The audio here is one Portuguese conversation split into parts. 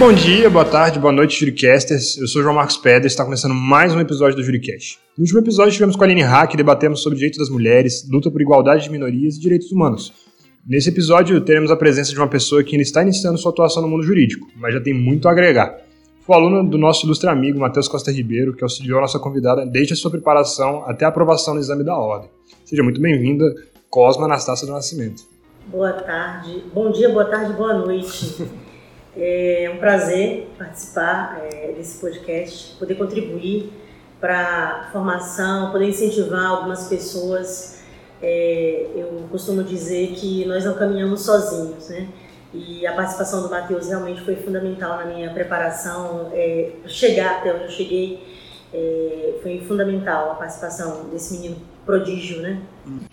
Bom dia, boa tarde, boa noite, Juricasters. Eu sou o João Marcos Pedro e está começando mais um episódio do Juricast. No último episódio tivemos com a Aline Hack e debatemos sobre direitos das mulheres, luta por igualdade de minorias e direitos humanos. Nesse episódio teremos a presença de uma pessoa que ainda está iniciando sua atuação no mundo jurídico, mas já tem muito a agregar. Foi aluno do nosso ilustre amigo Matheus Costa Ribeiro, que auxiliou a nossa convidada desde a sua preparação até a aprovação no exame da ordem. Seja muito bem-vinda, Cosma Anastácia do Nascimento. Boa tarde, bom dia, boa tarde, boa noite. É um prazer participar é, desse podcast, poder contribuir para formação, poder incentivar algumas pessoas. É, eu costumo dizer que nós não caminhamos sozinhos, né? E a participação do Matheus realmente foi fundamental na minha preparação, é, chegar até onde eu cheguei. É, foi fundamental a participação desse menino prodígio, né?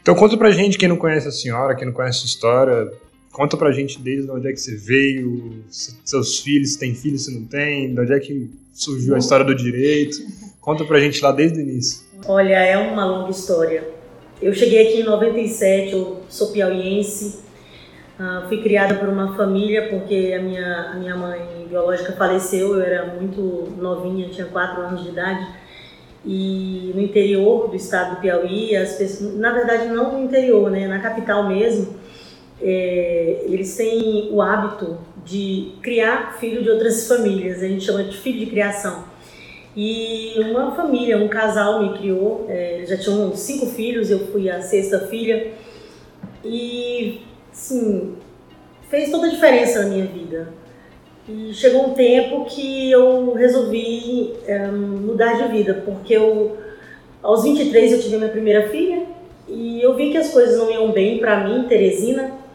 Então conta pra gente, quem não conhece a senhora, quem não conhece a história, Conta pra gente desde onde é que você veio, se seus filhos, se tem filhos, se não tem, de onde é que surgiu a história do direito. Conta pra gente lá desde o início. Olha, é uma longa história. Eu cheguei aqui em 97, eu sou piauiense, uh, fui criada por uma família porque a minha, a minha mãe biológica faleceu, eu era muito novinha, tinha 4 anos de idade. E no interior do estado do Piauí, as pessoas, na verdade não no interior, né, na capital mesmo, é, eles têm o hábito de criar filho de outras famílias, a gente chama de filho de criação. E uma família, um casal me criou, é, já tinham cinco filhos, eu fui a sexta filha, e sim, fez toda a diferença na minha vida. E chegou um tempo que eu resolvi é, mudar de vida, porque eu, aos 23 eu tive minha primeira filha, e eu vi que as coisas não iam bem para mim, Teresina,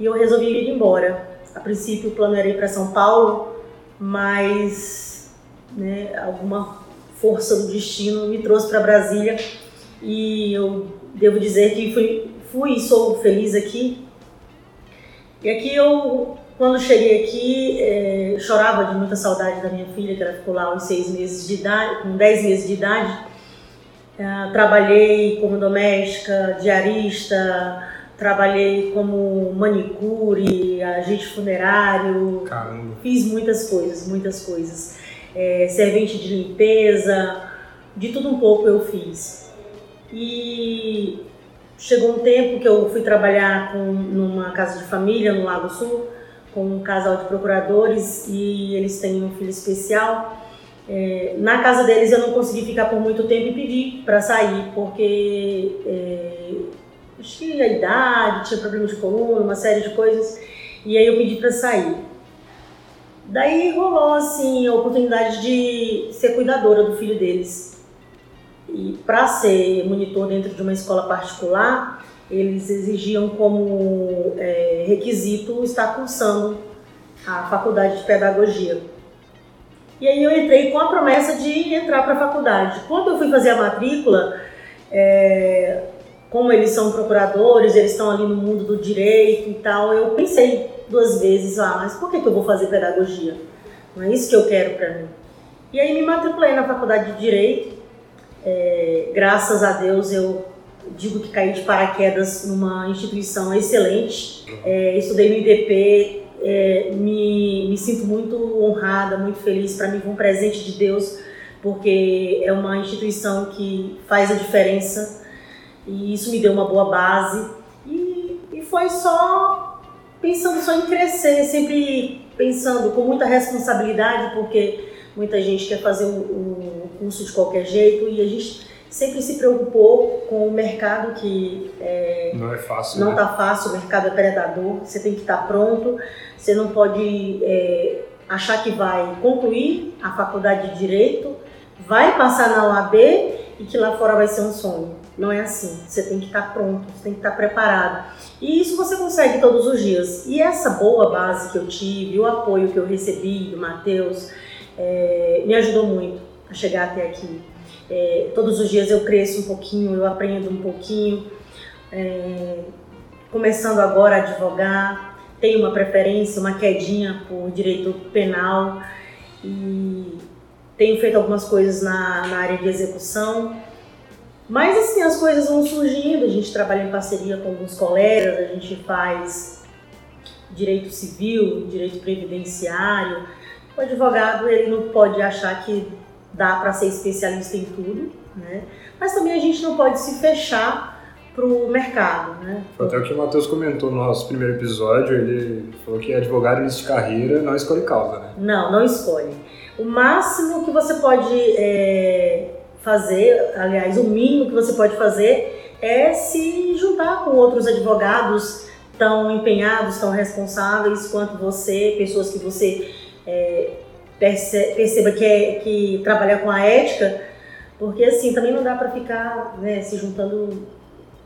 e eu resolvi ir embora. A princípio o plano era ir para São Paulo, mas né, alguma força do destino me trouxe para Brasília e eu devo dizer que fui, fui e sou feliz aqui. E aqui eu, quando cheguei aqui, é, chorava de muita saudade da minha filha, que ela ficou lá aos seis meses de idade, com dez meses de idade. É, trabalhei como doméstica, diarista, trabalhei como manicure, agente funerário, Caramba. fiz muitas coisas, muitas coisas. É, servente de limpeza, de tudo um pouco eu fiz. E chegou um tempo que eu fui trabalhar com, numa casa de família no Lago Sul, com um casal de procuradores e eles têm um filho especial. É, na casa deles eu não consegui ficar por muito tempo e pedi para sair, porque é, tinha idade, tinha problema de coluna, uma série de coisas, e aí eu pedi para sair. Daí rolou assim a oportunidade de ser cuidadora do filho deles. E para ser monitor dentro de uma escola particular, eles exigiam como é, requisito estar cursando a faculdade de pedagogia. E aí eu entrei com a promessa de entrar para a faculdade. Quando eu fui fazer a matrícula, é, como eles são procuradores, eles estão ali no mundo do direito e tal, eu pensei duas vezes, ah, mas por que, que eu vou fazer pedagogia? Não é isso que eu quero para mim. E aí me matriculei na faculdade de Direito, é, graças a Deus eu digo que caí de paraquedas numa instituição excelente, é, estudei no IDP, é, me, me sinto muito honrada, muito feliz, para mim foi um presente de Deus, porque é uma instituição que faz a diferença e isso me deu uma boa base. E, e foi só pensando só em crescer, sempre pensando com muita responsabilidade, porque muita gente quer fazer o, curso de qualquer jeito e a gente sempre se preocupou com o mercado que é, não é fácil. Não está né? fácil, o mercado é predador, você tem que estar pronto, você não pode é, achar que vai concluir a faculdade de Direito, vai passar na UAB e que lá fora vai ser um sonho. Não é assim. Você tem que estar pronto, você tem que estar preparado. E isso você consegue todos os dias. E essa boa base que eu tive, o apoio que eu recebi do Matheus, é, me ajudou muito a chegar até aqui. É, todos os dias eu cresço um pouquinho, eu aprendo um pouquinho. É, começando agora a advogar, tenho uma preferência, uma quedinha por direito penal e tenho feito algumas coisas na, na área de execução mas assim, as coisas vão surgindo, a gente trabalha em parceria com alguns colegas, a gente faz direito civil, direito previdenciário. O advogado ele não pode achar que dá para ser especialista em tudo, né? Mas também a gente não pode se fechar para o mercado, né? Até o que o Matheus comentou no nosso primeiro episódio, ele falou que advogado início de carreira não escolhe causa, né? Não, não escolhe. O máximo que você pode é, fazer, aliás, o mínimo que você pode fazer é se juntar com outros advogados tão empenhados, tão responsáveis quanto você, pessoas que você é, perceba que, é, que trabalhar com a ética, porque assim, também não dá para ficar né, se juntando,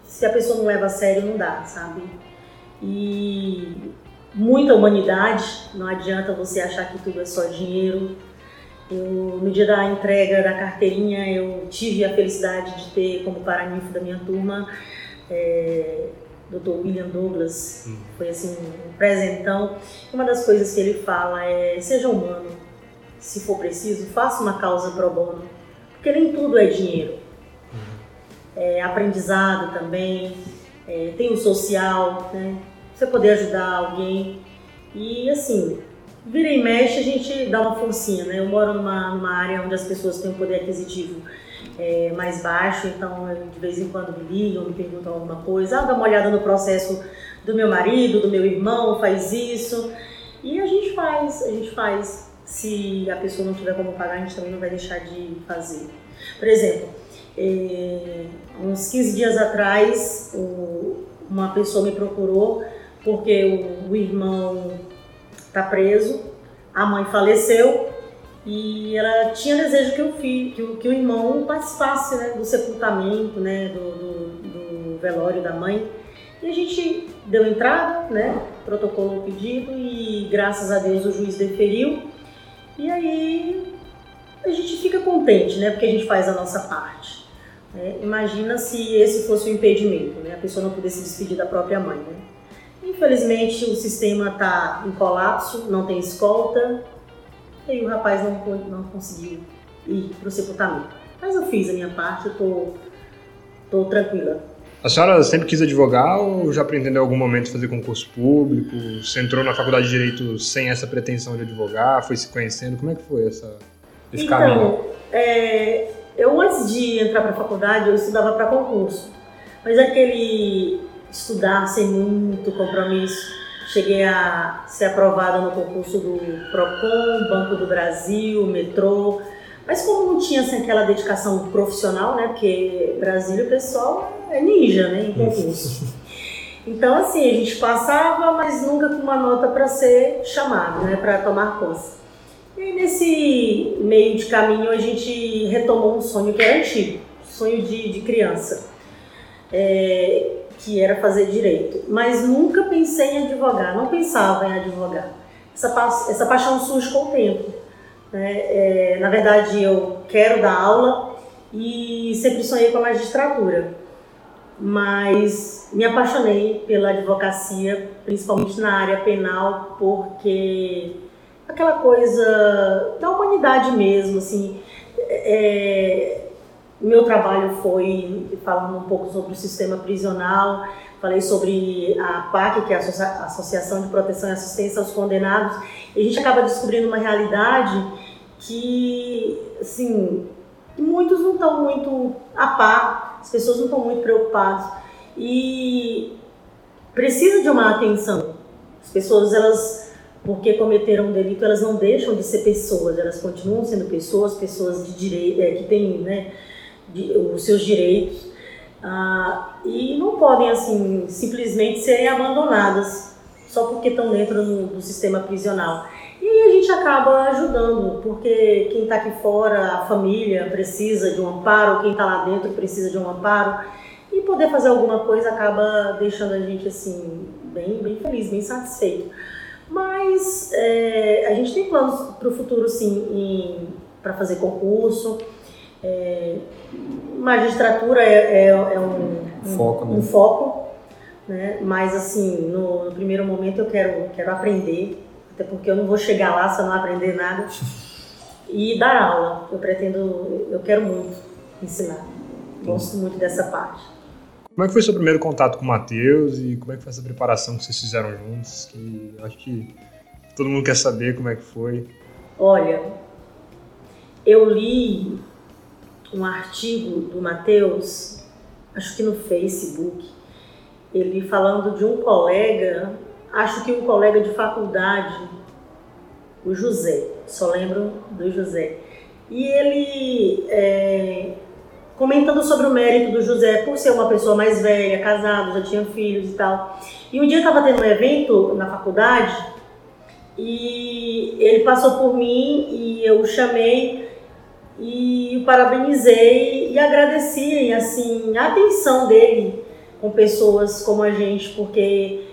se a pessoa não leva a sério, não dá, sabe? E muita humanidade, não adianta você achar que tudo é só dinheiro. Eu, no dia da entrega da carteirinha, eu tive a felicidade de ter como paraninfo da minha turma é, Dr. William Douglas. Hum. Foi assim um presentão. Uma das coisas que ele fala é: seja humano, se for preciso, faça uma causa pro bono, porque nem tudo é dinheiro. Uhum. É aprendizado também, é, tem o social, né? Você poder ajudar alguém. E assim, vira e mexe, a gente dá uma forcinha, né? Eu moro numa, numa área onde as pessoas têm um poder aquisitivo é, mais baixo, então de vez em quando me ligam, me perguntam alguma coisa, ah, dá uma olhada no processo do meu marido, do meu irmão, faz isso. E a gente faz, a gente faz se a pessoa não tiver como pagar, a gente também não vai deixar de fazer. Por exemplo, é, uns 15 dias atrás, o, uma pessoa me procurou porque o, o irmão está preso, a mãe faleceu e ela tinha desejo que o filho, que o, que o irmão participasse né, do sepultamento, né, do, do, do velório da mãe. E a gente deu entrada, né, protocolou o pedido e graças a Deus o juiz deferiu e aí a gente fica contente, né? Porque a gente faz a nossa parte. Né? Imagina se esse fosse o impedimento, né? A pessoa não pudesse se despedir da própria mãe, né? Infelizmente o sistema está em colapso, não tem escolta, e o rapaz não, não conseguiu ir para o sepultamento. Mas eu fiz a minha parte, eu tô, tô tranquila. A senhora sempre quis advogar ou já pretendeu em algum momento fazer concurso público? Você entrou na faculdade de Direito sem essa pretensão de advogar? Foi se conhecendo? Como é que foi essa, esse então, caminho? É, eu antes de entrar para a faculdade, eu estudava para concurso. Mas aquele estudar sem muito compromisso, cheguei a ser aprovada no concurso do PROCON, Banco do Brasil, Metrô, mas como não tinha assim, aquela dedicação profissional, né? Porque Brasília o pessoal é ninja, né? Em concurso. Então, assim, a gente passava, mas nunca com uma nota para ser chamado, né? Para tomar posse. E aí, nesse meio de caminho, a gente retomou um sonho que era antigo, sonho de, de criança, é, que era fazer direito. Mas nunca pensei em advogar, não pensava em advogar. Essa, essa paixão surge com o tempo. Né? É, na verdade, eu quero dar aula e sempre sonhei com a magistratura, mas me apaixonei pela advocacia, principalmente na área penal, porque aquela coisa da humanidade mesmo, assim. É, meu trabalho foi falando um pouco sobre o sistema prisional, falei sobre a PAC, que é a Associação de Proteção e Assistência aos Condenados, e a gente acaba descobrindo uma realidade que, assim, muitos não estão muito a par, as pessoas não estão muito preocupadas e precisa de uma atenção. As pessoas, elas, porque cometeram um delito, elas não deixam de ser pessoas, elas continuam sendo pessoas, pessoas de direito, é, que têm, né, os seus direitos ah, e não podem, assim, simplesmente serem abandonadas só porque estão dentro do, do sistema prisional. E aí a gente acaba ajudando, porque quem está aqui fora, a família precisa de um amparo, quem está lá dentro precisa de um amparo. E poder fazer alguma coisa acaba deixando a gente assim, bem, bem feliz, bem satisfeito. Mas é, a gente tem planos para o futuro, sim, para fazer concurso. É, magistratura é, é, é um, um, foco, né? um foco né? mas assim, no, no primeiro momento eu quero, quero aprender até porque eu não vou chegar lá se eu não aprender nada. E dar aula, eu pretendo, eu quero muito ensinar. Gosto muito dessa parte. Como é que foi seu primeiro contato com o Matheus e como é que foi essa preparação que vocês fizeram juntos? Que acho que todo mundo quer saber como é que foi. Olha, eu li um artigo do Matheus, acho que no Facebook, ele falando de um colega, acho que um colega de faculdade, o José, só lembro do José. E ele é, comentando sobre o mérito do José por ser uma pessoa mais velha, casado, já tinha filhos e tal. E um dia estava tendo um evento na faculdade e ele passou por mim e eu o chamei e o parabenizei e agradeci assim a atenção dele com pessoas como a gente, porque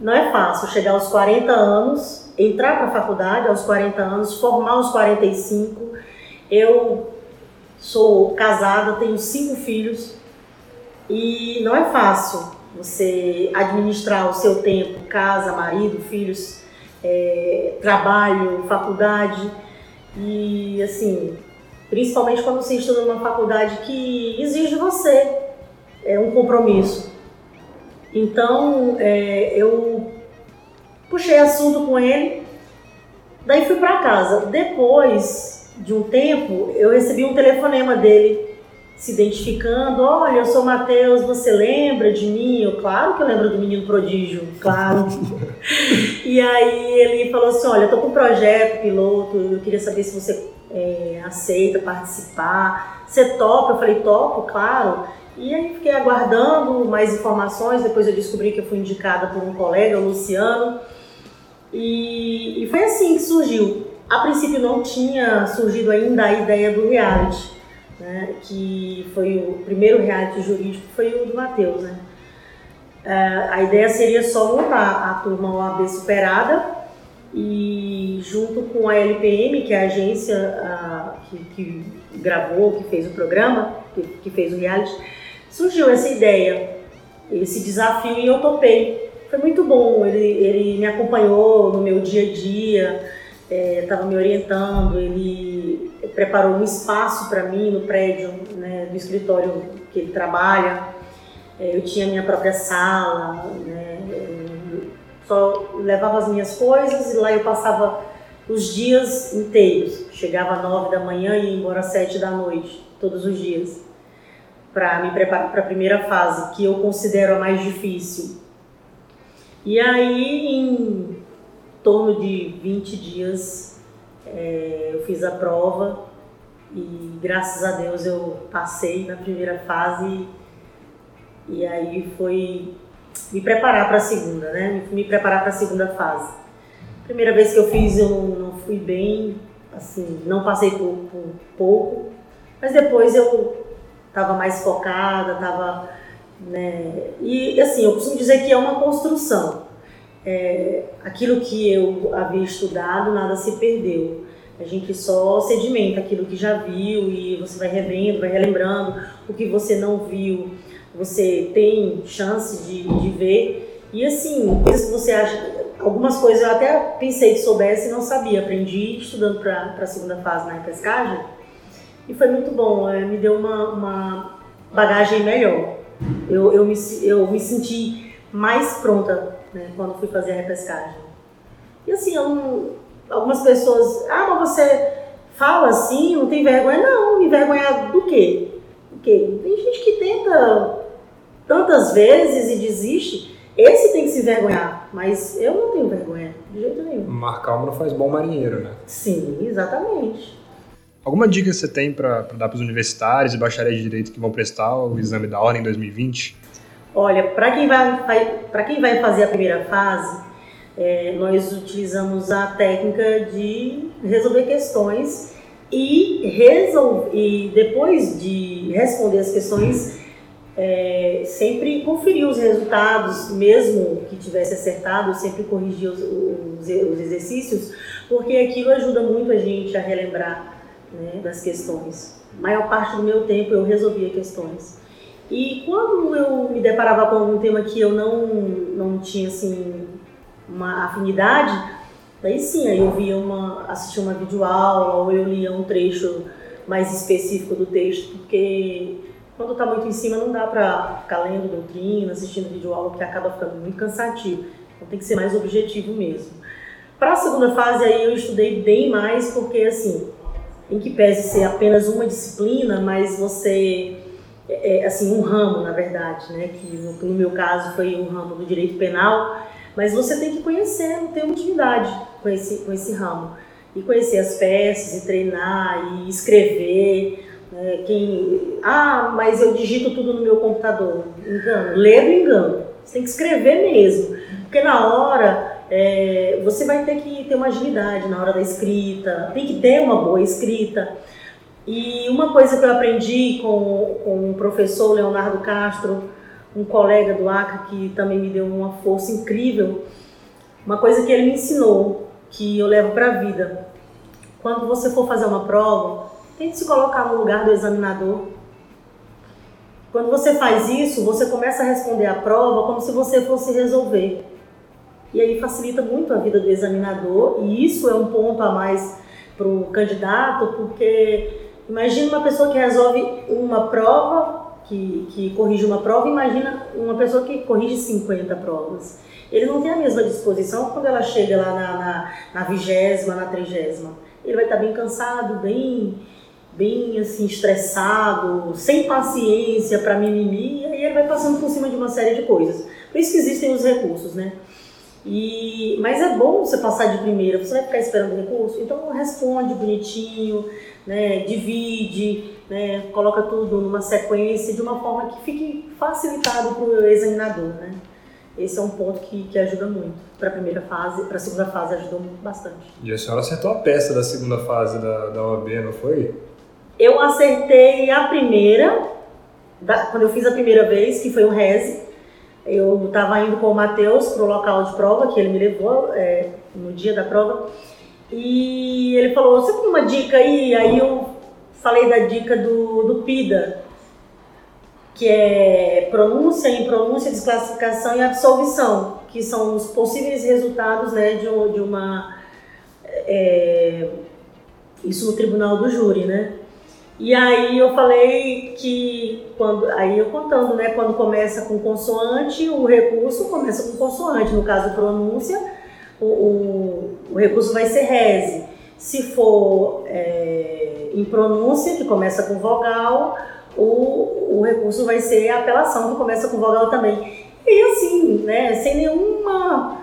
não é fácil chegar aos 40 anos, entrar para a faculdade aos 40 anos, formar aos 45. Eu sou casada, tenho cinco filhos e não é fácil você administrar o seu tempo, casa, marido, filhos, é, trabalho, faculdade e assim, principalmente quando você estuda numa faculdade que exige você é, um compromisso. Então é, eu puxei assunto com ele, daí fui para casa. Depois de um tempo, eu recebi um telefonema dele se identificando, olha, eu sou Matheus, você lembra de mim? Eu, claro que eu lembro do menino prodígio, claro. e aí ele falou assim, olha, eu tô com um projeto piloto, eu queria saber se você é, aceita participar, você topa? Eu falei, topo, claro. E aí fiquei aguardando mais informações, depois eu descobri que eu fui indicada por um colega, o Luciano, e, e foi assim que surgiu. A princípio não tinha surgido ainda a ideia do reality, né, que foi o primeiro reality jurídico, foi o do Matheus, né. Uh, a ideia seria só montar a turma OAB Superada e junto com a LPM, que é a agência uh, que, que, gravou, que fez o programa, que, que fez o reality, surgiu essa ideia, esse desafio e eu topei. Foi muito bom, ele, ele me acompanhou no meu dia a dia, estava é, me orientando, ele preparou um espaço para mim no prédio, né, do escritório que ele trabalha. É, eu tinha minha própria sala, né, só levava as minhas coisas e lá eu passava os dias inteiros. Chegava às nove da manhã e ia embora às sete da noite, todos os dias, para me preparar para a primeira fase, que eu considero a mais difícil. E aí, em torno de 20 dias é, eu fiz a prova e graças a Deus eu passei na primeira fase e aí foi me preparar para a segunda, né? Me preparar para a segunda fase. Primeira vez que eu fiz eu não, não fui bem, assim, não passei por, por pouco, mas depois eu estava mais focada, estava, né? E assim, eu costumo dizer que é uma construção é, aquilo que eu havia estudado, nada se perdeu. A gente só sedimenta aquilo que já viu e você vai revendo, vai relembrando o que você não viu, você tem chance de, de ver. E assim, coisas que você acha. Algumas coisas eu até pensei que soubesse e não sabia. Aprendi estudando para a segunda fase na pescagem e foi muito bom. É, me deu uma, uma bagagem melhor. Eu, eu, me, eu me senti mais pronta né, quando fui fazer a repescagem. E assim, não, algumas pessoas, ah, mas você fala assim, não tem vergonha? Não, me envergonhar do quê? Quê? Tem gente que tenta tantas vezes e desiste. Esse tem que se vergonhar, mas eu não tenho vergonha, de jeito nenhum. Mar calmo não faz bom marinheiro, né? Sim, exatamente. Alguma dica você tem para dar para os universitários e bacharéis de direito que vão prestar o exame da ordem 2020? Olha, para quem, vai, vai, quem vai fazer a primeira fase, é, nós utilizamos a técnica de resolver questões e, resol e depois de responder as questões, é, sempre conferir os resultados, mesmo que tivesse acertado, sempre corrigir os, os, os exercícios, porque aquilo ajuda muito a gente a relembrar né, das questões. A maior parte do meu tempo eu resolvia questões. E quando eu me deparava com algum tema que eu não, não tinha assim, uma afinidade, daí sim, aí eu via uma, assistia uma videoaula ou eu lia um trecho mais específico do texto, porque quando está muito em cima não dá para ficar lendo doutrina, assistindo vídeo aula, porque acaba ficando muito cansativo. Então tem que ser mais objetivo mesmo. Para a segunda fase aí eu estudei bem mais, porque assim, em que pese ser apenas uma disciplina, mas você é, é assim um ramo na verdade, né? Que no, no, meu caso foi um ramo do direito penal, mas você tem que conhecer, ter uma intimidade com esse com esse ramo e conhecer as peças e treinar e escrever. Né? Quem, ah, mas eu digito tudo no meu computador. Engano, lê do engano. Você tem que escrever mesmo, porque na hora é, você vai ter que ter uma agilidade na hora da escrita, tem que ter uma boa escrita. E uma coisa que eu aprendi com, com o professor Leonardo Castro, um colega do Acre que também me deu uma força incrível, uma coisa que ele me ensinou, que eu levo para a vida. Quando você for fazer uma prova, tente se colocar no lugar do examinador. Quando você faz isso, você começa a responder a prova como se você fosse resolver. E aí facilita muito a vida do examinador, e isso é um ponto a mais para o candidato, porque imagina uma pessoa que resolve uma prova, que, que corrige uma prova, imagina uma pessoa que corrige 50 provas. Ele não tem a mesma disposição quando ela chega lá na, vigésima, na trigésima. Ele vai estar bem cansado, bem, bem assim, estressado, sem paciência para mimimi, e aí ele vai passando por cima de uma série de coisas. Por isso que existem os recursos, né? E, mas é bom você passar de primeira, você vai ficar esperando recurso, então responde bonitinho, né, divide, né, coloca tudo numa sequência de uma forma que fique facilitado para o examinador. Né? Esse é um ponto que, que ajuda muito. Para a primeira fase, para a segunda fase ajudou bastante. E a senhora acertou a peça da segunda fase da, da OAB, não foi? Eu acertei a primeira, da, quando eu fiz a primeira vez, que foi o RESE, eu estava indo com o Matheus para o local de prova, que ele me levou é, no dia da prova, e ele falou: Você tem uma dica aí? Aí eu falei da dica do, do PIDA, que é pronúncia, impronúncia, desclassificação e absolvição, que são os possíveis resultados né, de, de uma. É, isso no tribunal do júri, né? E aí eu falei que quando aí eu contando, né, quando começa com consoante, o recurso começa com consoante, no caso pronúncia, o, o, o recurso vai ser rese. Se for é, em pronúncia, que começa com vogal, o, o recurso vai ser apelação, que começa com vogal também. E assim, né, sem nenhuma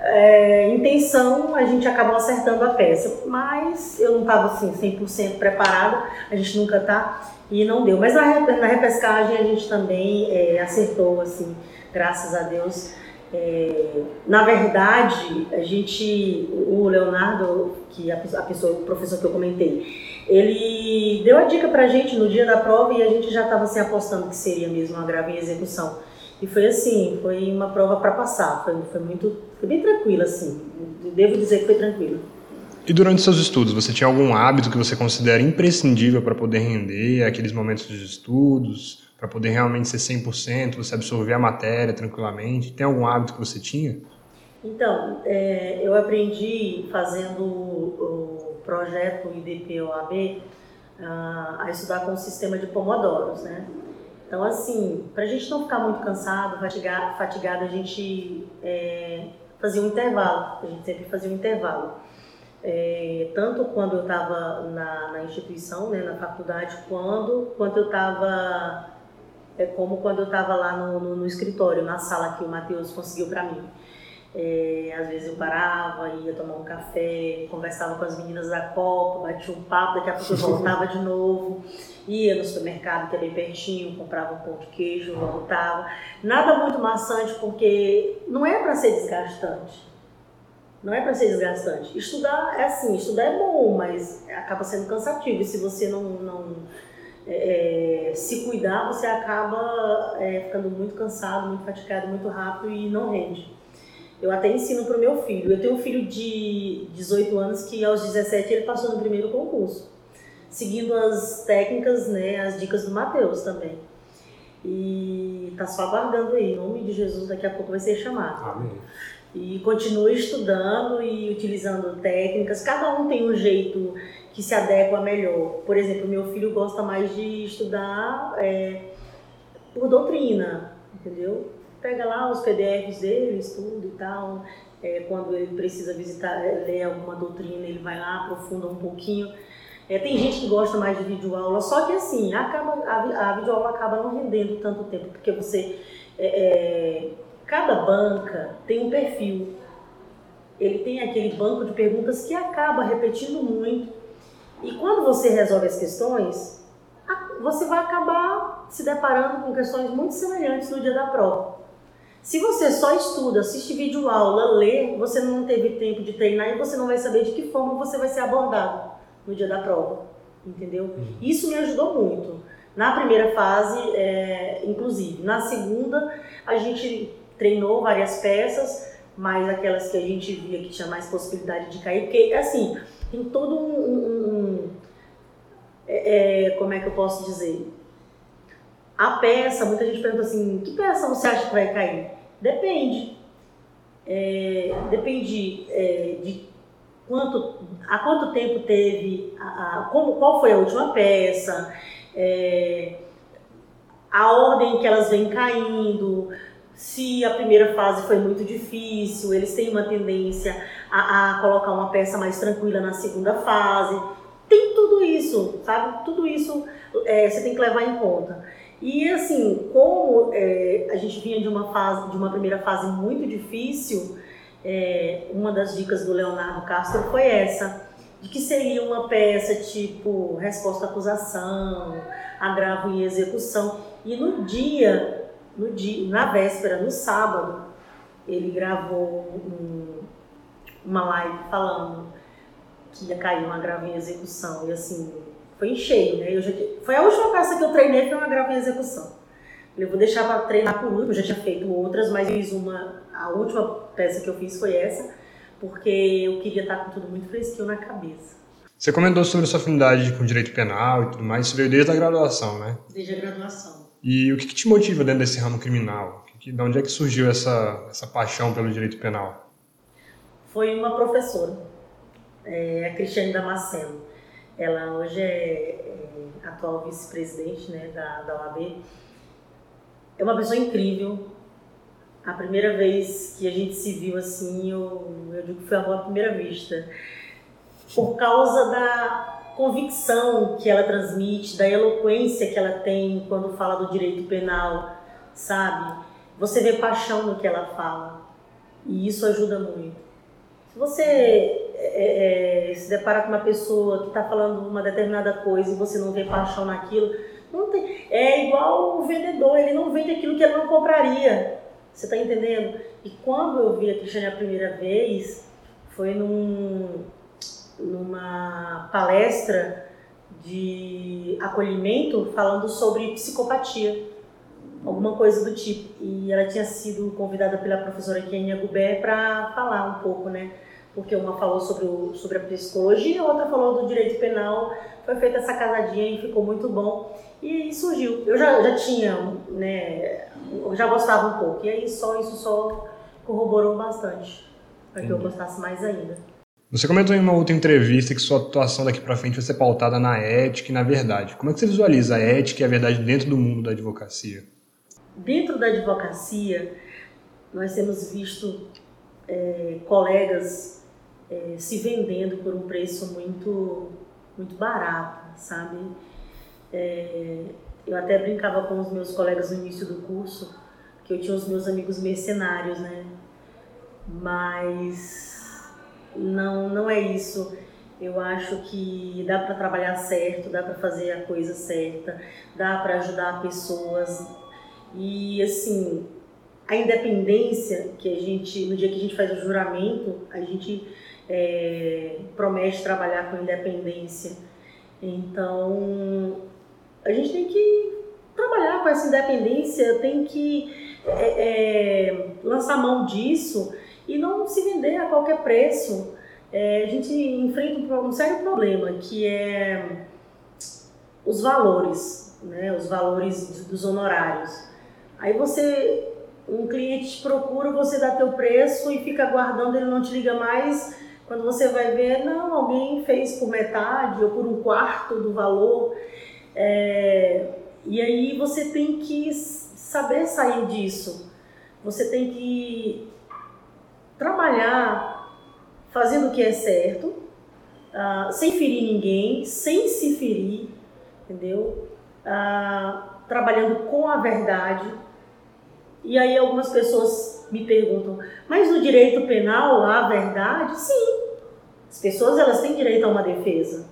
é, intenção, a gente acabou acertando a peça. Mas eu não estava assim 100% preparada, a gente nunca está e não deu. Mas na, na repescagem a gente também é, acertou, assim, graças a Deus. É, na verdade, a gente, o Leonardo, que a, a pessoa, o professor que eu comentei, ele deu a dica pra gente no dia da prova e a gente já estava assim, apostando que seria mesmo uma grave execução. E foi assim, foi uma prova para passar, foi, foi muito, foi bem tranquila assim, devo dizer que foi tranquila. E durante seus estudos, você tinha algum hábito que você considera imprescindível para poder render aqueles momentos de estudos, para poder realmente ser 100%, você absorver a matéria tranquilamente? Tem algum hábito que você tinha? Então, é, eu aprendi fazendo o, projeto IDP-OAB a, a estudar com o sistema de pomodoros, né? Então, assim, para a gente não ficar muito cansado, fatigado, fatigado a gente é, fazia um intervalo. A gente sempre fazia um intervalo. É, tanto quando eu estava na, na, instituição, né, na faculdade, quando, quanto eu estava, é, como quando eu estava lá no, no, no, escritório, na sala que o Matheus conseguiu para mim. É, às vezes eu parava, ia tomar um café, conversava com as meninas da Copa, batia um papo, daqui a pouco eu voltava de novo, ia no supermercado que é bem pertinho, comprava um pão de queijo, voltava. Nada muito maçante porque não é para ser desgastante. Não é para ser desgastante. Estudar é assim, estudar é bom, mas acaba sendo cansativo. E se você não, não é se cuidar, você acaba é, ficando muito cansado, muito fatigado, muito rápido e não rende. Eu até ensino para o meu filho. Eu tenho um filho de 18 anos que aos 17 ele passou no primeiro concurso, seguindo as técnicas, né, as dicas do Mateus também. E tá só aguardando aí, em nome de Jesus, daqui a pouco vai ser chamado. Amém. E continue estudando e utilizando técnicas. Cada um tem um jeito que se adequa melhor. Por exemplo, meu filho gosta mais de estudar é, por doutrina, entendeu? Pega lá os PDFs dele, estuda e tal. É, quando ele precisa visitar, é, ler alguma doutrina, ele vai lá, aprofunda um pouquinho. É, tem gente que gosta mais de videoaula, só que assim, acaba, a, a videoaula acaba não rendendo tanto tempo, porque você. É, é, cada banca tem um perfil. Ele tem aquele banco de perguntas que acaba repetindo muito. E quando você resolve as questões, você vai acabar se deparando com questões muito semelhantes no dia da prova. Se você só estuda, assiste vídeo aula, lê, você não teve tempo de treinar e você não vai saber de que forma você vai ser abordado no dia da prova, entendeu? Uhum. Isso me ajudou muito. Na primeira fase, é, inclusive. Na segunda, a gente treinou várias peças, mas aquelas que a gente via que tinha mais possibilidade de cair, porque, assim, tem todo um... um, um é, é como é que eu posso dizer? A peça, muita gente pergunta assim, que peça você acha que vai cair? Depende. É, depende é, de quanto, há quanto tempo teve, a, a, como, qual foi a última peça, é, a ordem que elas vêm caindo, se a primeira fase foi muito difícil, eles têm uma tendência a, a colocar uma peça mais tranquila na segunda fase. Tem tudo isso, sabe? Tudo isso é, você tem que levar em conta. E assim, como é, a gente vinha de uma fase, de uma primeira fase muito difícil, é, uma das dicas do Leonardo Castro foi essa, de que seria uma peça tipo resposta à acusação, agravo em execução. E no dia, no dia, na véspera, no sábado, ele gravou um, uma live falando que ia cair um agravo em execução. E assim, foi em cheio, né? Eu já, foi a última peça que eu treinei, foi uma grava em execução. Eu vou deixar para treinar por último, eu já tinha feito outras, mas fiz uma, a última peça que eu fiz foi essa, porque eu queria estar com tudo muito fresquinho na cabeça. Você comentou sobre a sua afinidade com direito penal e tudo mais, isso veio desde a graduação, né? Desde a graduação. E o que, que te motiva dentro desse ramo criminal? Que, de onde é que surgiu essa, essa paixão pelo direito penal? Foi uma professora, é, a Cristiane Damasceno ela hoje é, é atual vice-presidente né, da, da OAB. É uma pessoa incrível. A primeira vez que a gente se viu assim, eu, eu digo que foi a primeira vista. Por causa da convicção que ela transmite, da eloquência que ela tem quando fala do direito penal, sabe? Você vê paixão no que ela fala. E isso ajuda muito. Se você é, é, se depara com uma pessoa que está falando uma determinada coisa e você não vê paixão naquilo, não tem, é igual o vendedor, ele não vende aquilo que ele não compraria. Você está entendendo? E quando eu vi a Cristiane a primeira vez, foi num, numa palestra de acolhimento falando sobre psicopatia, alguma coisa do tipo. E ela tinha sido convidada pela professora Kenia Gubert para falar um pouco, né? porque uma falou sobre, o, sobre a psicologia, a outra falou do direito penal. Foi feita essa casadinha e ficou muito bom. E aí surgiu. Eu já, já tinha, né, eu já gostava um pouco. E aí só isso só corroborou bastante para que eu gostasse mais ainda. Você comentou em uma outra entrevista que sua atuação daqui para frente vai ser pautada na ética e na verdade. Como é que você visualiza a ética e a verdade dentro do mundo da advocacia? Dentro da advocacia, nós temos visto é, colegas é, se vendendo por um preço muito, muito barato, sabe? É, eu até brincava com os meus colegas no início do curso que eu tinha os meus amigos mercenários, né? Mas não, não é isso. Eu acho que dá para trabalhar certo, dá para fazer a coisa certa, dá para ajudar pessoas. E assim, a independência que a gente, no dia que a gente faz o juramento, a gente é, promete trabalhar com independência. Então, a gente tem que trabalhar com essa independência, tem que é, é, lançar mão disso e não se vender a qualquer preço. É, a gente enfrenta um, sério problema que é os valores, né, os valores dos honorários. Aí você, um cliente te procura, você dá teu preço e fica aguardando, ele não te liga mais, Quando você vai ver, não, alguém fez por metade ou por um quarto do valor. É, e aí você tem que saber sair disso. Você tem que trabalhar fazendo o que é certo, uh, sem ferir ninguém, sem se ferir, entendeu? Uh, trabalhando com a verdade. E aí algumas pessoas me perguntam, mas no direito penal há verdade? Sim. As pessoas elas têm direito a uma defesa.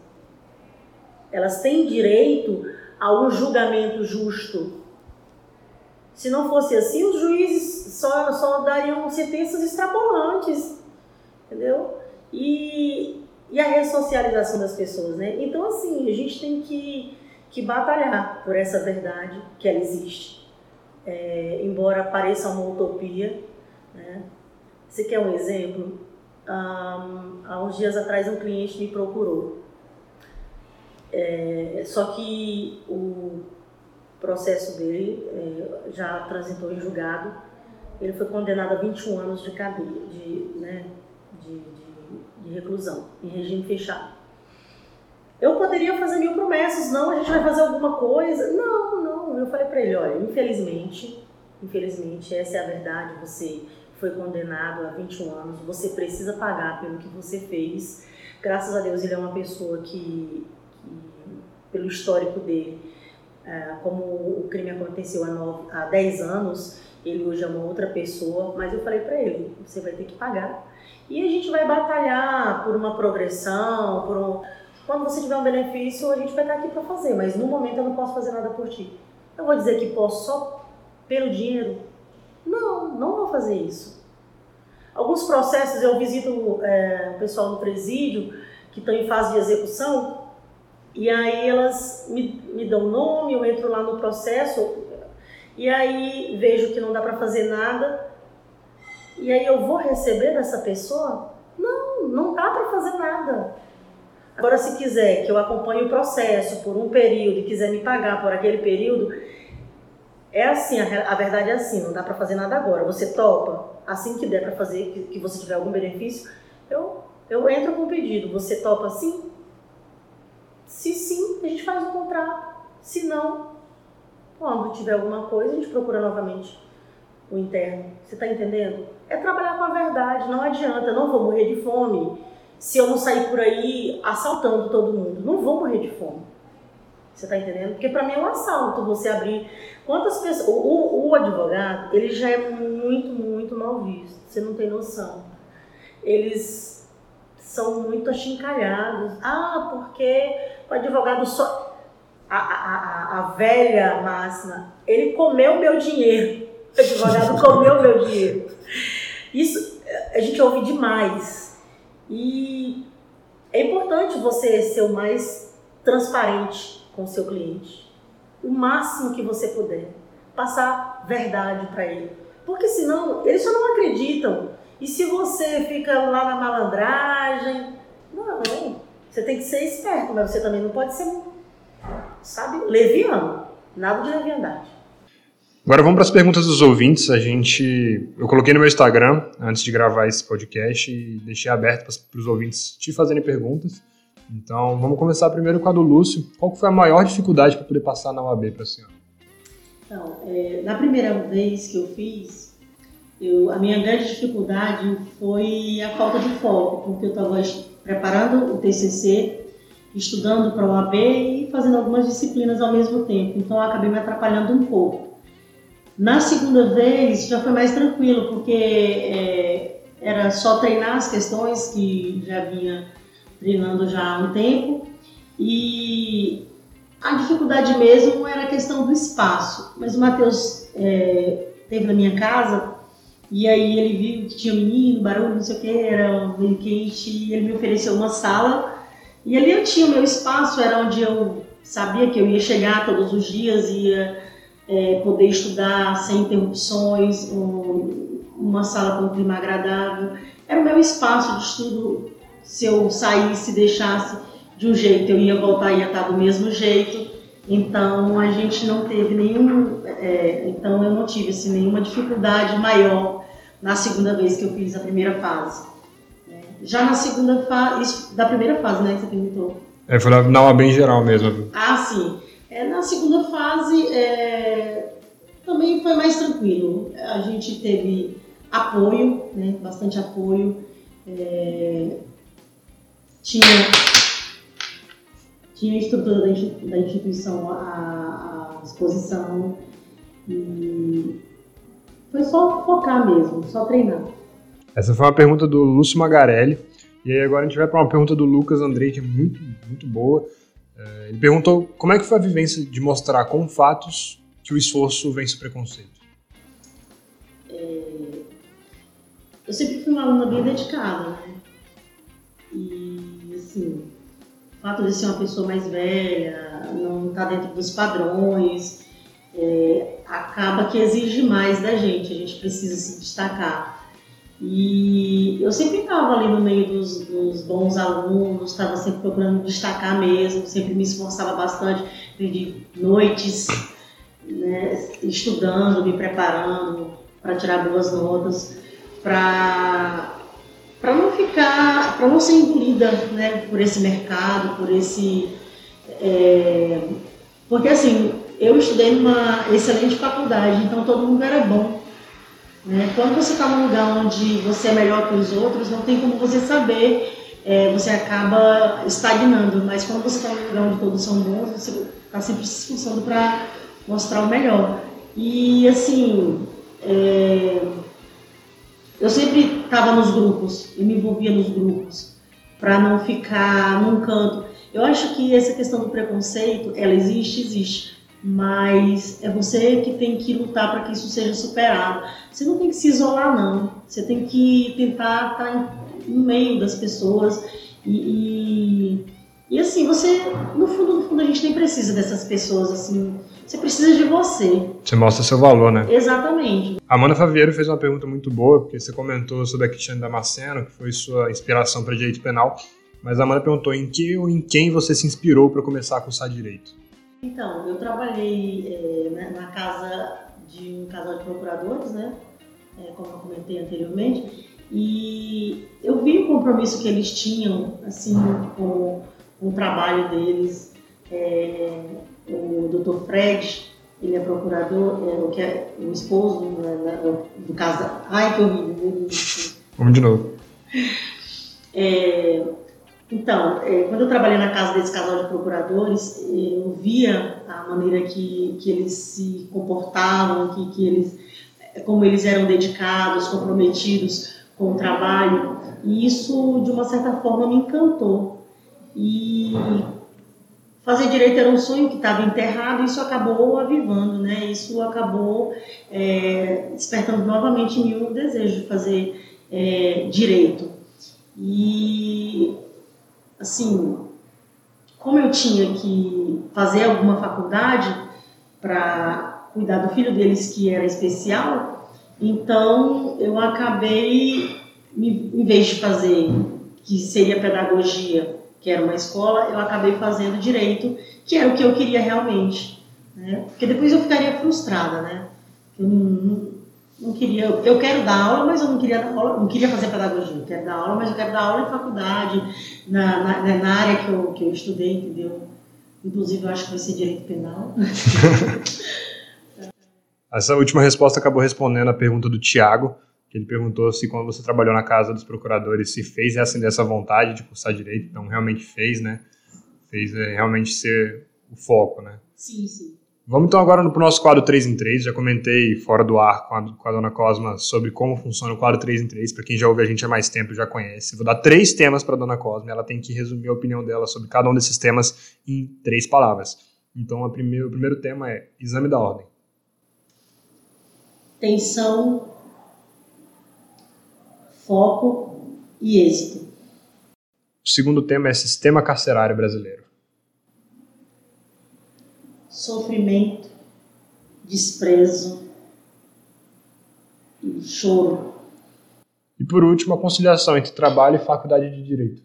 Elas têm direito a um julgamento justo. Se não fosse assim, os juízes só, só dariam sentenças extrapolantes, entendeu? E, e a ressocialização das pessoas, né? Então, assim, a gente tem que, que batalhar por essa verdade que ela existe. É, embora pareça uma utopia, né? Você quer um exemplo? Um, há uns dias atrás um cliente me procurou. É, só que o processo dele é, já transitou em julgado. Ele foi condenado a 21 anos de cadeia, de, né, de, de, de reclusão, em regime fechado. Eu poderia fazer mil promessas, não, a gente vai fazer alguma coisa. Não, não. Eu falei para ele, olha, infelizmente, infelizmente, essa é a verdade, você foi condenado a 21 anos, você precisa pagar pelo que você fez. Graças a Deus ele é uma pessoa que, que pelo histórico dele, é, como o crime aconteceu há, nove, há 10 anos, ele hoje é uma outra pessoa, mas eu falei para ele, você vai ter que pagar. E a gente vai batalhar por uma progressão, por um... quando você tiver um benefício, a gente vai estar aqui para fazer, mas no momento eu não posso fazer nada por ti. Eu vou dizer que posso só pelo dinheiro? Não, não vou fazer isso. Alguns processos eu visito é, o pessoal no presídio que estão em fase de execução e aí elas me, me dão nome, eu entro lá no processo e aí vejo que não dá para fazer nada e aí eu vou receber dessa pessoa? Não, não dá para fazer nada. Agora, se quiser que eu acompanhe o processo por um período e quiser me pagar por aquele período, é assim, a, a verdade é assim, não dá para fazer nada agora. Você topa, assim que der para fazer, que, que, você tiver algum benefício, eu, eu entro com o pedido. Você topa assim? Se sim, a gente faz o contrato. Se não, quando tiver alguma coisa, a gente procura novamente o interno. Você está entendendo? É trabalhar com a verdade, não adianta, não vou morrer de fome se eu não sair por aí assaltando todo mundo. Não vou morrer de fome. Você está entendendo? Porque para mim é um assalto você abrir. Quantas pessoas. O, o, advogado, ele já é muito, muito mal visto. Você não tem noção. Eles são muito achincalhados. Ah, porque o advogado só. A, a, a, a velha máxima, ele comeu meu dinheiro. O advogado comeu meu dinheiro. Isso a gente ouve demais. E é importante você ser o mais transparente com o seu cliente. O máximo que você puder. Passar verdade para ele. Porque senão eles já não acreditam. E se você fica lá na malandragem, não, você tem que ser esperto, mas você também não pode ser, sabe, leviano. Nada de leviandade. Agora vamos para as perguntas dos ouvintes. A gente, eu coloquei no meu Instagram antes de gravar esse podcast e deixei aberto para os ouvintes te fazerem perguntas. Então, vamos começar primeiro com a do Lúcio. Qual foi a maior dificuldade para poder passar na UAB para a senhora? Então, é, na primeira vez que eu fiz, eu, a minha grande dificuldade foi a falta de foco, porque eu estava preparando o TCC, estudando para a UAB e fazendo algumas disciplinas ao mesmo tempo. Então, eu acabei me atrapalhando um pouco. Na segunda vez, já foi mais tranquilo, porque é, era só treinar as questões que já vinha treinando já há um tempo e a dificuldade mesmo era a questão do espaço. Mas o Matheus é, teve na minha casa e aí ele viu que tinha menino, barulho, não sei o que, era meio quente e ele me ofereceu uma sala e ali eu tinha o meu espaço, era onde eu sabia que eu ia chegar todos os dias, ia é, poder estudar sem interrupções, um, uma sala com um clima agradável. Era o meu espaço de estudo se eu saísse, deixasse de um jeito, eu ia voltar e ia estar do mesmo jeito. Então a gente não teve nenhum, é, então eu não tive assim, nenhuma dificuldade maior na segunda vez que eu fiz a primeira fase. Já na segunda fase, da primeira fase, né, que você perguntou. É, foi na, na bem geral mesmo. Ah, sim. É, na segunda fase, é, também foi mais tranquilo. A gente teve apoio, né, bastante apoio. É, tinha, tinha a estrutura da instituição à, à disposição e foi só focar mesmo, só treinar. Essa foi uma pergunta do Lúcio Magarelli. E aí agora a gente vai para uma pergunta do Lucas Andrei, que é muito, muito boa. É, ele perguntou como é que foi a vivência de mostrar com fatos que o esforço vence o preconceito. É, eu sempre fui uma aluna bem dedicada, né? E, assim, o fato de ser uma pessoa mais velha, não estar tá dentro dos padrões, é, acaba que exige mais da gente, a gente precisa se destacar. E eu sempre estava ali no meio dos, dos bons alunos, estava sempre procurando destacar mesmo, sempre me esforçava bastante, perdi noites né, estudando, me preparando para tirar boas notas, para para não ficar, para não ser engolida né, por esse mercado, por esse. É, porque assim, eu estudei numa excelente faculdade, então todo mundo era bom. Né? Quando você está num lugar onde você é melhor que os outros, não tem como você saber, é, você acaba estagnando. Mas quando você está num lugar onde todos são bons, você está sempre se esforçando para mostrar o melhor. E assim, é, eu sempre estava nos grupos, e me envolvia nos grupos, para não ficar num canto. Eu acho que essa questão do preconceito, ela existe, existe mas é você que tem que lutar para que isso seja superado. Você não tem que se isolar, não. Você tem que tentar estar no meio das pessoas e, e, e, assim, você, no fundo, no fundo, a gente nem precisa dessas pessoas, assim, você precisa de você. Você mostra seu valor, né? Exatamente. A Amanda Faviero fez uma pergunta muito boa, porque você comentou sobre a Cristiane Damasceno, que foi sua inspiração para direito penal, mas a Amanda perguntou em que ou em quem você se inspirou para começar a cursar direito. Então, eu trabalhei é, na casa de um casal de procuradores, né? É, como eu comentei anteriormente, e eu vi o compromisso que eles tinham, assim, com, com o trabalho deles. É, o Dr. Fred, ele é procurador, é, o que é o esposo né, do caso. Ai, que horrível! Vamos de novo. É, então, é, quando eu trabalhei na casa desse casal de procuradores, eu via a maneira que, que eles se comportavam, que, que eles, como eles eram dedicados, comprometidos com o trabalho, e isso, de uma certa forma, me encantou. E fazer direito era um sonho que estava enterrado, e isso acabou avivando, né? Isso acabou é, despertando novamente em mim o desejo de fazer é, direito. E assim, como eu tinha que fazer alguma faculdade para cuidar do filho deles que era especial, então eu acabei, em vez de fazer que seria pedagogia, que era uma escola, eu acabei fazendo direito, que era o que eu queria realmente. Né? Porque depois eu ficaria frustrada, né? Eu não, não queria, eu quero dar aula, mas eu não queria dar aula, não queria fazer pedagogia, eu quero dar aula, mas eu quero dar aula em faculdade, na, na, né, na área que eu, que eu estudei, entendeu? Inclusive eu acho que vai ser direito penal. Essa última resposta acabou respondendo a pergunta do Tiago, que ele perguntou se quando você trabalhou na casa dos procuradores se fez acender essa vontade de cursar direito, então realmente fez, né? Fez é, realmente ser o foco, né? Sim, sim. Vamos então agora para o nosso quadro 3 em 3. Já comentei fora do ar com a, com a dona Cosma sobre como funciona o quadro 3 em 3. Para quem já ouve a gente há mais tempo já conhece. Vou dar três temas para a dona Cosma. Ela tem que resumir a opinião dela sobre cada um desses temas em três palavras. Então o primeiro tema é exame da ordem. Tensão, foco e êxito. O segundo tema é sistema carcerário brasileiro sofrimento, desprezo e choro. E por último, a conciliação entre trabalho e faculdade de direito.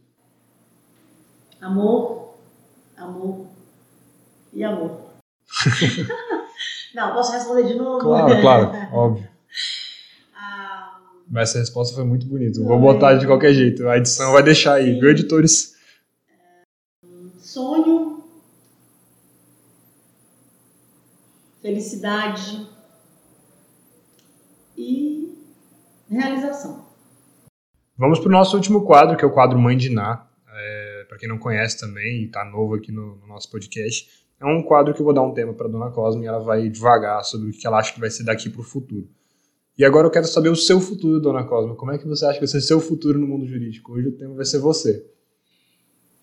Amor, amor e amor. Não, posso responder de novo? Claro, claro, óbvio. Ah, Mas essa resposta foi muito bonita. Vou botar de qualquer jeito. A edição vai deixar aí, viu, editores? Sonho, felicidade e realização. Vamos para o nosso último quadro, que é o quadro Mãe de Ná. É, para quem não conhece também e está novo aqui no, no, nosso podcast, é um quadro que eu vou dar um tema para Dona Cosme e ela vai devagar sobre o que ela acha que vai ser daqui para o futuro. E agora eu quero saber o seu futuro, Dona Cosma. Como é que você acha que vai ser seu futuro no mundo jurídico? Hoje o tema vai ser você.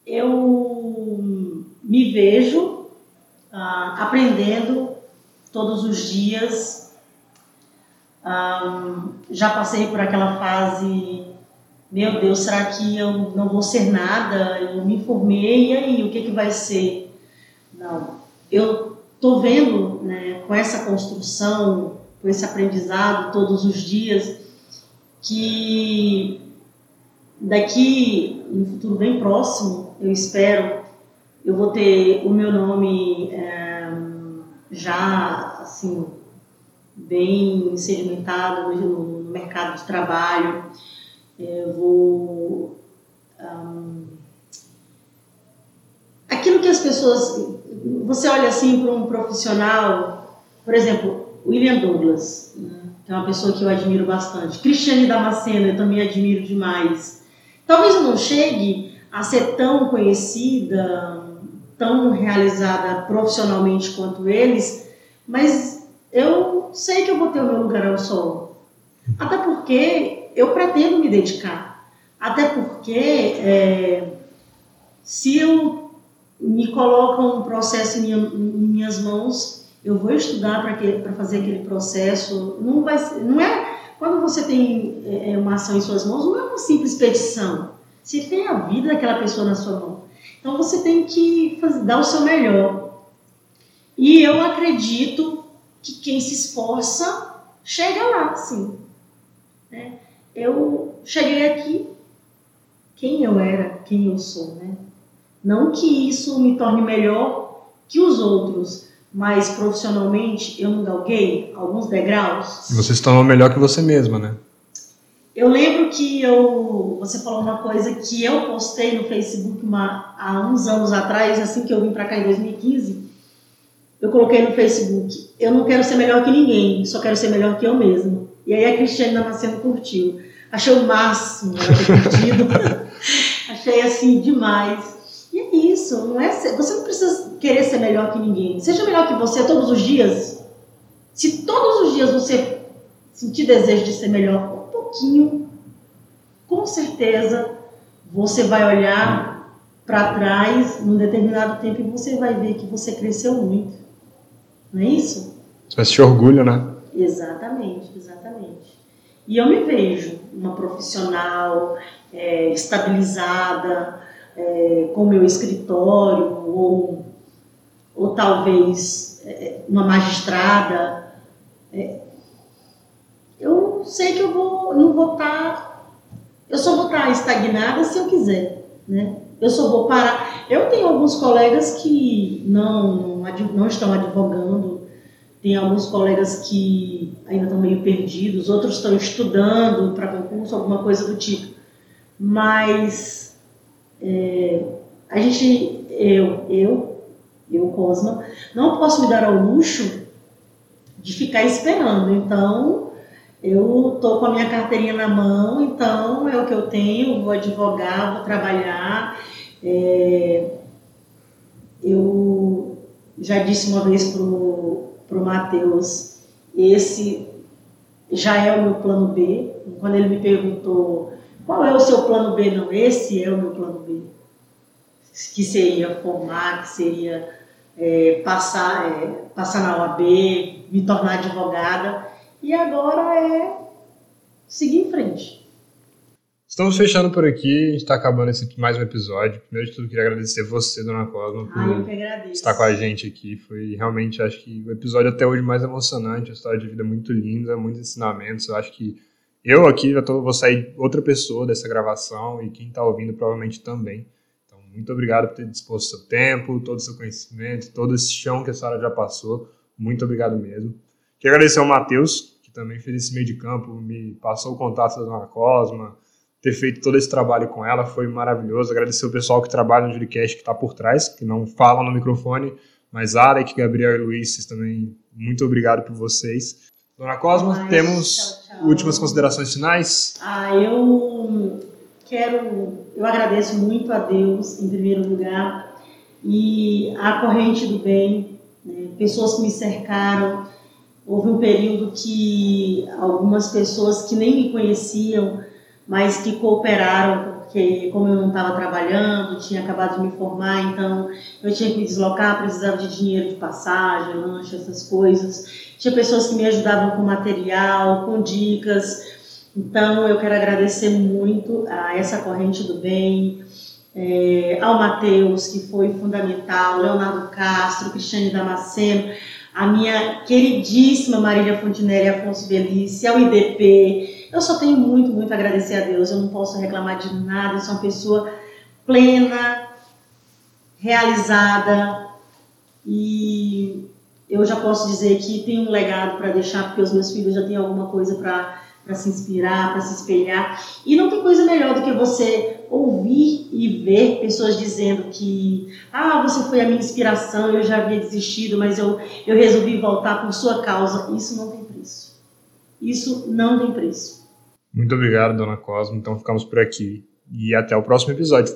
Eu me vejo ah, aprendendo todos os dias. Ah, já passei por aquela fase, meu Deus, será que eu não vou ser nada? Eu me formei, e aí, o que, que vai ser? Não, eu estou vendo né, com essa construção com esse aprendizado todos os dias, que daqui, no futuro bem próximo, eu espero, eu vou ter o meu nome é, já, assim, bem sedimentado no, no mercado de trabalho, é, eu vou... Um, aquilo que as pessoas... Você olha assim para um profissional, por exemplo, William Douglas, né, que é uma pessoa que eu admiro bastante. Cristiane Damasceno, eu também admiro demais. Talvez eu não chegue a ser tão conhecida, tão realizada profissionalmente quanto eles, mas eu sei que eu vou ter o meu lugar ao sol. Até porque eu pretendo me dedicar. Até porque é, se eu me coloco um processo em, minha, em minhas mãos, eu vou estudar para fazer aquele processo. Não, vai, não é. Quando você tem é, é, uma ação em suas mãos, não é uma simples petição. Você tem a vida daquela pessoa na sua mão. Então você tem que fazer, dar o seu melhor. E eu acredito que quem se esforça chega lá, sim. Né? Eu cheguei aqui, quem eu era, quem eu sou, né? Não que isso me torne melhor que os outros, mas profissionalmente eu não galguei alguns degraus. Você se tornou melhor que você mesma, né? Eu lembro que eu, você falou uma coisa que eu postei no Facebook uma, há uns anos atrás, assim que eu vim para cá em 2015. Eu coloquei no Facebook: eu não quero ser melhor que ninguém, só quero ser melhor que eu mesma. E aí a Cristiane Damasceno curtiu. Achei o máximo ela ter curtido. Achei assim demais. E é isso, não é ser, você não precisa querer ser melhor que ninguém. Seja melhor que você todos os dias. Se todos os dias você sentir desejo de ser melhor um pouquinho, com certeza você vai olhar para trás num determinado tempo e você vai ver que você cresceu muito. Não é isso? Você vai se orgulho, né? Exatamente, exatamente. E eu me vejo uma profissional é, estabilizada, é, com meu escritório ou, ou talvez é, uma magistrada. É, sei que eu vou, não vou estar. Tá, eu só vou estar tá estagnada se eu quiser, né? Eu só vou parar. Eu tenho alguns colegas que não, não estão advogando, tem alguns colegas que ainda estão meio perdidos, outros estão estudando para concurso, alguma coisa do tipo. Mas é, a gente, eu, eu, eu, Cosma, não posso me dar ao luxo de ficar esperando. Então, eu tô com a minha carteirinha na mão, então é o que eu tenho, vou advogar, vou trabalhar. É, eu já disse uma vez pro, pro Matheus, esse já é o meu plano B. Quando ele me perguntou qual é o seu plano B? Não, esse é o meu plano B. Que seria formar, que seria é, passar, é, passar na OAB, me tornar advogada. E agora é seguir em frente. Estamos fechando por aqui, a gente está acabando esse mais um episódio. Primeiro de tudo, queria agradecer você, Dona Cosma, por estar com a gente aqui. Foi realmente, acho que o episódio até hoje mais emocionante, uma história de vida muito linda, muitos ensinamentos. Eu acho que eu aqui já tô, vou sair outra pessoa dessa gravação e quem está ouvindo provavelmente também. Então, muito obrigado por ter disposto seu tempo, todo o seu conhecimento, todo esse chão que a senhora já passou. Muito obrigado mesmo. Quero agradecer ao Matheus, também fez esse meio de campo, me passou o contato da Dona Cosma, ter feito todo esse trabalho com ela foi maravilhoso. Agradecer o pessoal que trabalha no Juricast, que está por trás, que não fala no microfone, mas Alec, Gabriel e Luiz, também, muito obrigado por vocês. Dona Cosma, temos tchau, tchau. últimas considerações finais? Ah, eu quero, eu agradeço muito a Deus, em primeiro lugar, e a corrente do bem, né, pessoas que me cercaram. Houve um período que algumas pessoas que nem me conheciam, mas que cooperaram, porque como eu não estava trabalhando, tinha acabado de me formar, então eu tinha que me deslocar, precisava de dinheiro de passagem, lanche, essas coisas. Tinha pessoas que me ajudavam com material, com dicas. Então eu quero agradecer muito a essa corrente do bem, é, ao Matheus, que foi fundamental, Leonardo Castro, Cristiane Damasceno, a minha queridíssima Marília Fontinelli Afonso Belice, ao IDP. Eu só tenho muito, muito a agradecer a Deus. Eu não posso reclamar de nada. Eu sou uma pessoa plena, realizada e eu já posso dizer que tenho um legado para deixar, porque os meus filhos já têm alguma coisa para para se inspirar, para se espelhar. E não tem coisa melhor do que você ouvir e ver pessoas dizendo que, ah, você foi a minha inspiração, eu já havia desistido, mas eu, eu resolvi voltar por sua causa. Isso não tem preço. Isso não tem preço. Muito obrigado, dona Cosmo. Então ficamos por aqui e até o próximo episódio.